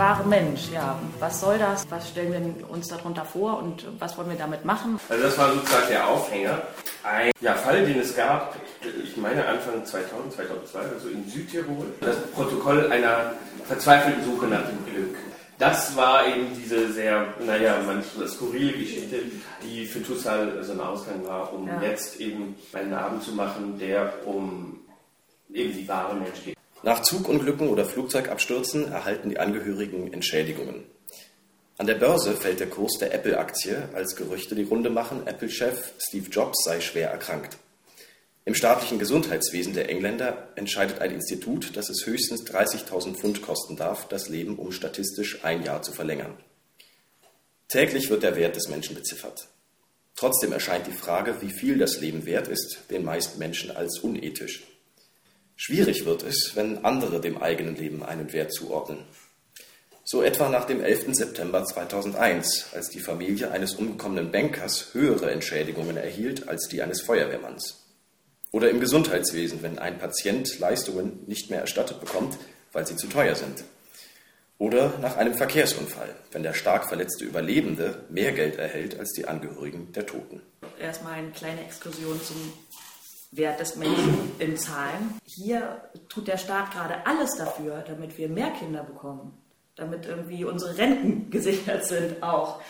wahre Mensch, ja. Was soll das? Was stellen wir uns darunter vor und was wollen wir damit machen? Also das war sozusagen der Aufhänger. Ein ja, Fall, den es gab, ich meine Anfang 2000, 2002, also in Südtirol. Das Protokoll einer verzweifelten Suche nach dem Glück. Das war eben diese sehr, naja, manchmal skurrile Geschichte, die für Tussal so ein Ausgang war, um ja. jetzt eben einen Abend zu machen, der um eben die wahre Mensch geht. Nach Zugunglücken oder Flugzeugabstürzen erhalten die Angehörigen Entschädigungen. An der Börse fällt der Kurs der Apple-Aktie, als Gerüchte die Runde machen, Apple-Chef Steve Jobs sei schwer erkrankt. Im staatlichen Gesundheitswesen der Engländer entscheidet ein Institut, dass es höchstens 30.000 Pfund kosten darf, das Leben um statistisch ein Jahr zu verlängern. Täglich wird der Wert des Menschen beziffert. Trotzdem erscheint die Frage, wie viel das Leben wert ist, den meisten Menschen als unethisch. Schwierig wird es, wenn andere dem eigenen Leben einen Wert zuordnen. So etwa nach dem 11. September 2001, als die Familie eines umgekommenen Bankers höhere Entschädigungen erhielt als die eines Feuerwehrmanns. Oder im Gesundheitswesen, wenn ein Patient Leistungen nicht mehr erstattet bekommt, weil sie zu teuer sind. Oder nach einem Verkehrsunfall, wenn der stark verletzte Überlebende mehr Geld erhält als die Angehörigen der Toten. Erstmal eine kleine Exkursion zum Wert des Menschen in Zahlen. Hier tut der Staat gerade alles dafür, damit wir mehr Kinder bekommen, damit irgendwie unsere Renten gesichert sind auch.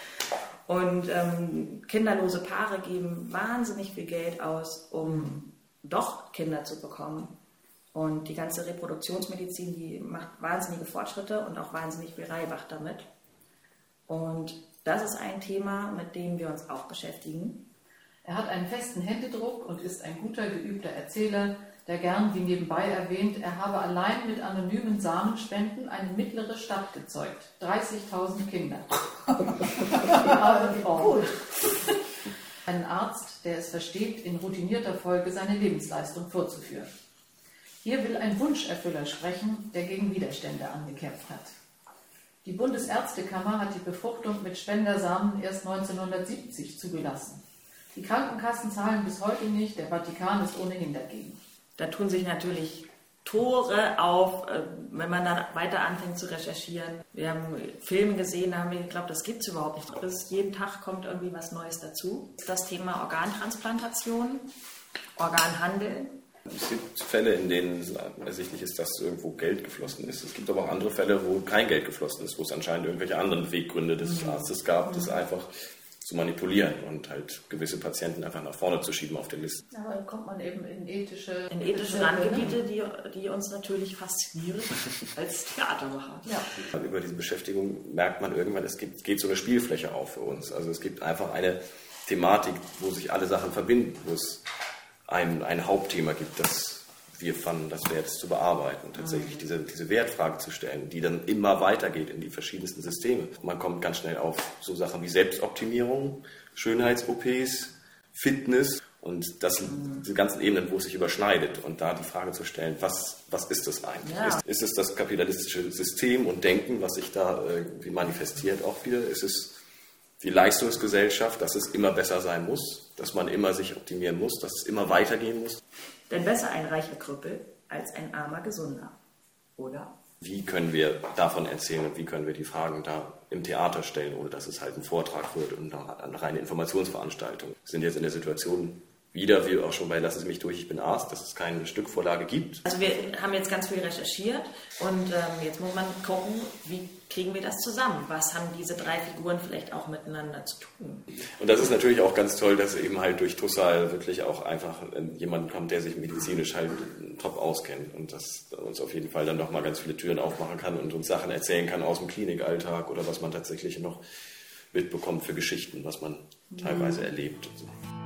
Und ähm, kinderlose Paare geben wahnsinnig viel Geld aus, um doch Kinder zu bekommen. Und die ganze Reproduktionsmedizin, die macht wahnsinnige Fortschritte und auch wahnsinnig viel Reibach damit. Und das ist ein Thema, mit dem wir uns auch beschäftigen. Er hat einen festen Händedruck und ist ein guter, geübter Erzähler, der gern, wie nebenbei erwähnt, er habe allein mit anonymen Samenspenden eine mittlere Stadt gezeugt. 30.000 Kinder. Arzt, der es versteht, in routinierter Folge seine Lebensleistung vorzuführen. Hier will ein Wunscherfüller sprechen, der gegen Widerstände angekämpft hat. Die Bundesärztekammer hat die Befruchtung mit Spendersamen erst 1970 zugelassen. Die Krankenkassen zahlen bis heute nicht, der Vatikan ist ohnehin dagegen. Da tun sich natürlich Tore auf, äh, wenn man dann weiter anfängt zu recherchieren. Wir haben Filme gesehen, da haben wir geglaubt, das gibt es überhaupt nicht. Bis jeden Tag kommt irgendwie was Neues dazu. Das Thema Organtransplantation, Organhandel. Es gibt Fälle, in denen ersichtlich ist, dass irgendwo Geld geflossen ist. Es gibt aber auch andere Fälle, wo kein Geld geflossen ist, wo es anscheinend irgendwelche anderen Beweggründe des mhm. Arztes gab, das einfach zu manipulieren und halt gewisse Patienten einfach nach vorne zu schieben auf der Liste. Aber dann kommt man eben in ethische, in ethische Randgebiete, die, die uns natürlich faszinieren als Theatermacher. Ja. Über diese Beschäftigung merkt man irgendwann, es gibt, geht so eine Spielfläche auf für uns. Also es gibt einfach eine Thematik, wo sich alle Sachen verbinden, wo es ein, ein Hauptthema gibt, das wir fanden, das wert zu bearbeiten und tatsächlich diese, diese Wertfrage zu stellen, die dann immer weitergeht in die verschiedensten Systeme. Man kommt ganz schnell auf so Sachen wie Selbstoptimierung, Schönheits-OPs, Fitness und das sind die ganzen Ebenen, wo es sich überschneidet. Und da die Frage zu stellen, was, was ist das eigentlich? Ja. Ist, ist, es das kapitalistische System und Denken, was sich da irgendwie manifestiert auch wieder? Ist es die Leistungsgesellschaft, dass es immer besser sein muss, dass man immer sich optimieren muss, dass es immer weitergehen muss? Denn besser ein reicher Krüppel als ein armer Gesunder, oder? Wie können wir davon erzählen und wie können wir die Fragen da im Theater stellen, ohne dass es halt ein Vortrag wird und eine reine Informationsveranstaltung? Wir sind jetzt in der Situation, wieder, wie auch schon bei Lassen Sie mich durch, ich bin Arzt, dass es keine Stückvorlage gibt. Also wir haben jetzt ganz viel recherchiert und ähm, jetzt muss man gucken, wie kriegen wir das zusammen? Was haben diese drei Figuren vielleicht auch miteinander zu tun? Und das ist natürlich auch ganz toll, dass eben halt durch Tussal wirklich auch einfach jemand kommt, der sich medizinisch halt top auskennt und das uns auf jeden Fall dann nochmal ganz viele Türen aufmachen kann und uns Sachen erzählen kann aus dem Klinikalltag oder was man tatsächlich noch mitbekommt für Geschichten, was man teilweise mhm. erlebt. Und so.